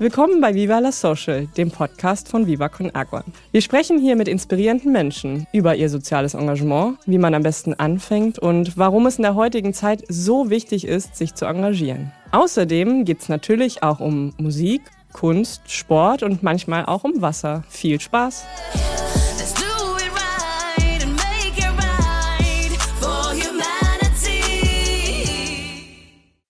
Willkommen bei Viva la Social, dem Podcast von Viva Con Agua. Wir sprechen hier mit inspirierenden Menschen über ihr soziales Engagement, wie man am besten anfängt und warum es in der heutigen Zeit so wichtig ist, sich zu engagieren. Außerdem geht es natürlich auch um Musik, Kunst, Sport und manchmal auch um Wasser. Viel Spaß!